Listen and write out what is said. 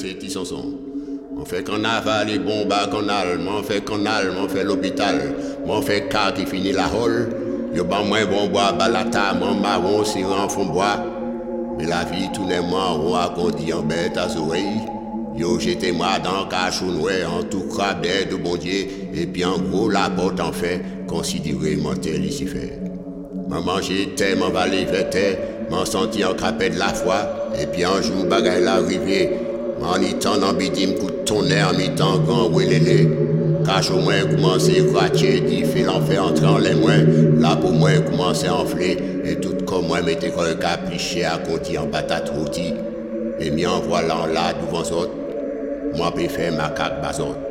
c'est qui On fait qu'on avale les bombes qu'on alme, on fait qu'on alme, on fait l'hôpital, on fait car qui finit la hole. Yo ban moins bon bois, balata, mon marron, si en fond bois. Mais la vie, les mois, on a grandi en bête à oreilles. Yo, j'étais moi dans cachounoué, en tout cas, de bon Dieu, et puis en gros, la porte en fait, considéré mentel ici fait. Maman, j'étais, m'en valé, j'étais, m'en senti en crapet de la foi, et puis un jour, bagaille l'arrivée, An itan nan bidim kout tonè an mitan gan welele Kachou mwen koumanse kratye di fil an fe antran lè mwen. La pou mwen koumanse anfle E tout kon mwen mette kol ka plichè a konti an patat roti E mi an vwalan la duvan zot Mwen pe fe makak bazot